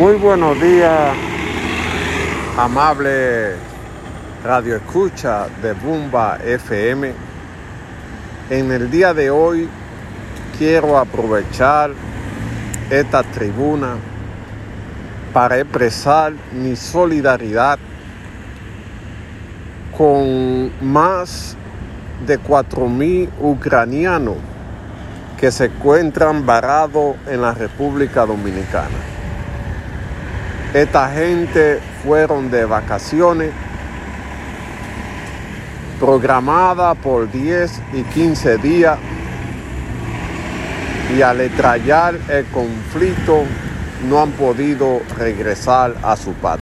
Muy buenos días, amable radio escucha de Bumba FM. En el día de hoy quiero aprovechar esta tribuna para expresar mi solidaridad con más de 4.000 ucranianos que se encuentran varados en la República Dominicana. Esta gente fueron de vacaciones programadas por 10 y 15 días y al estrallar el conflicto no han podido regresar a su patria.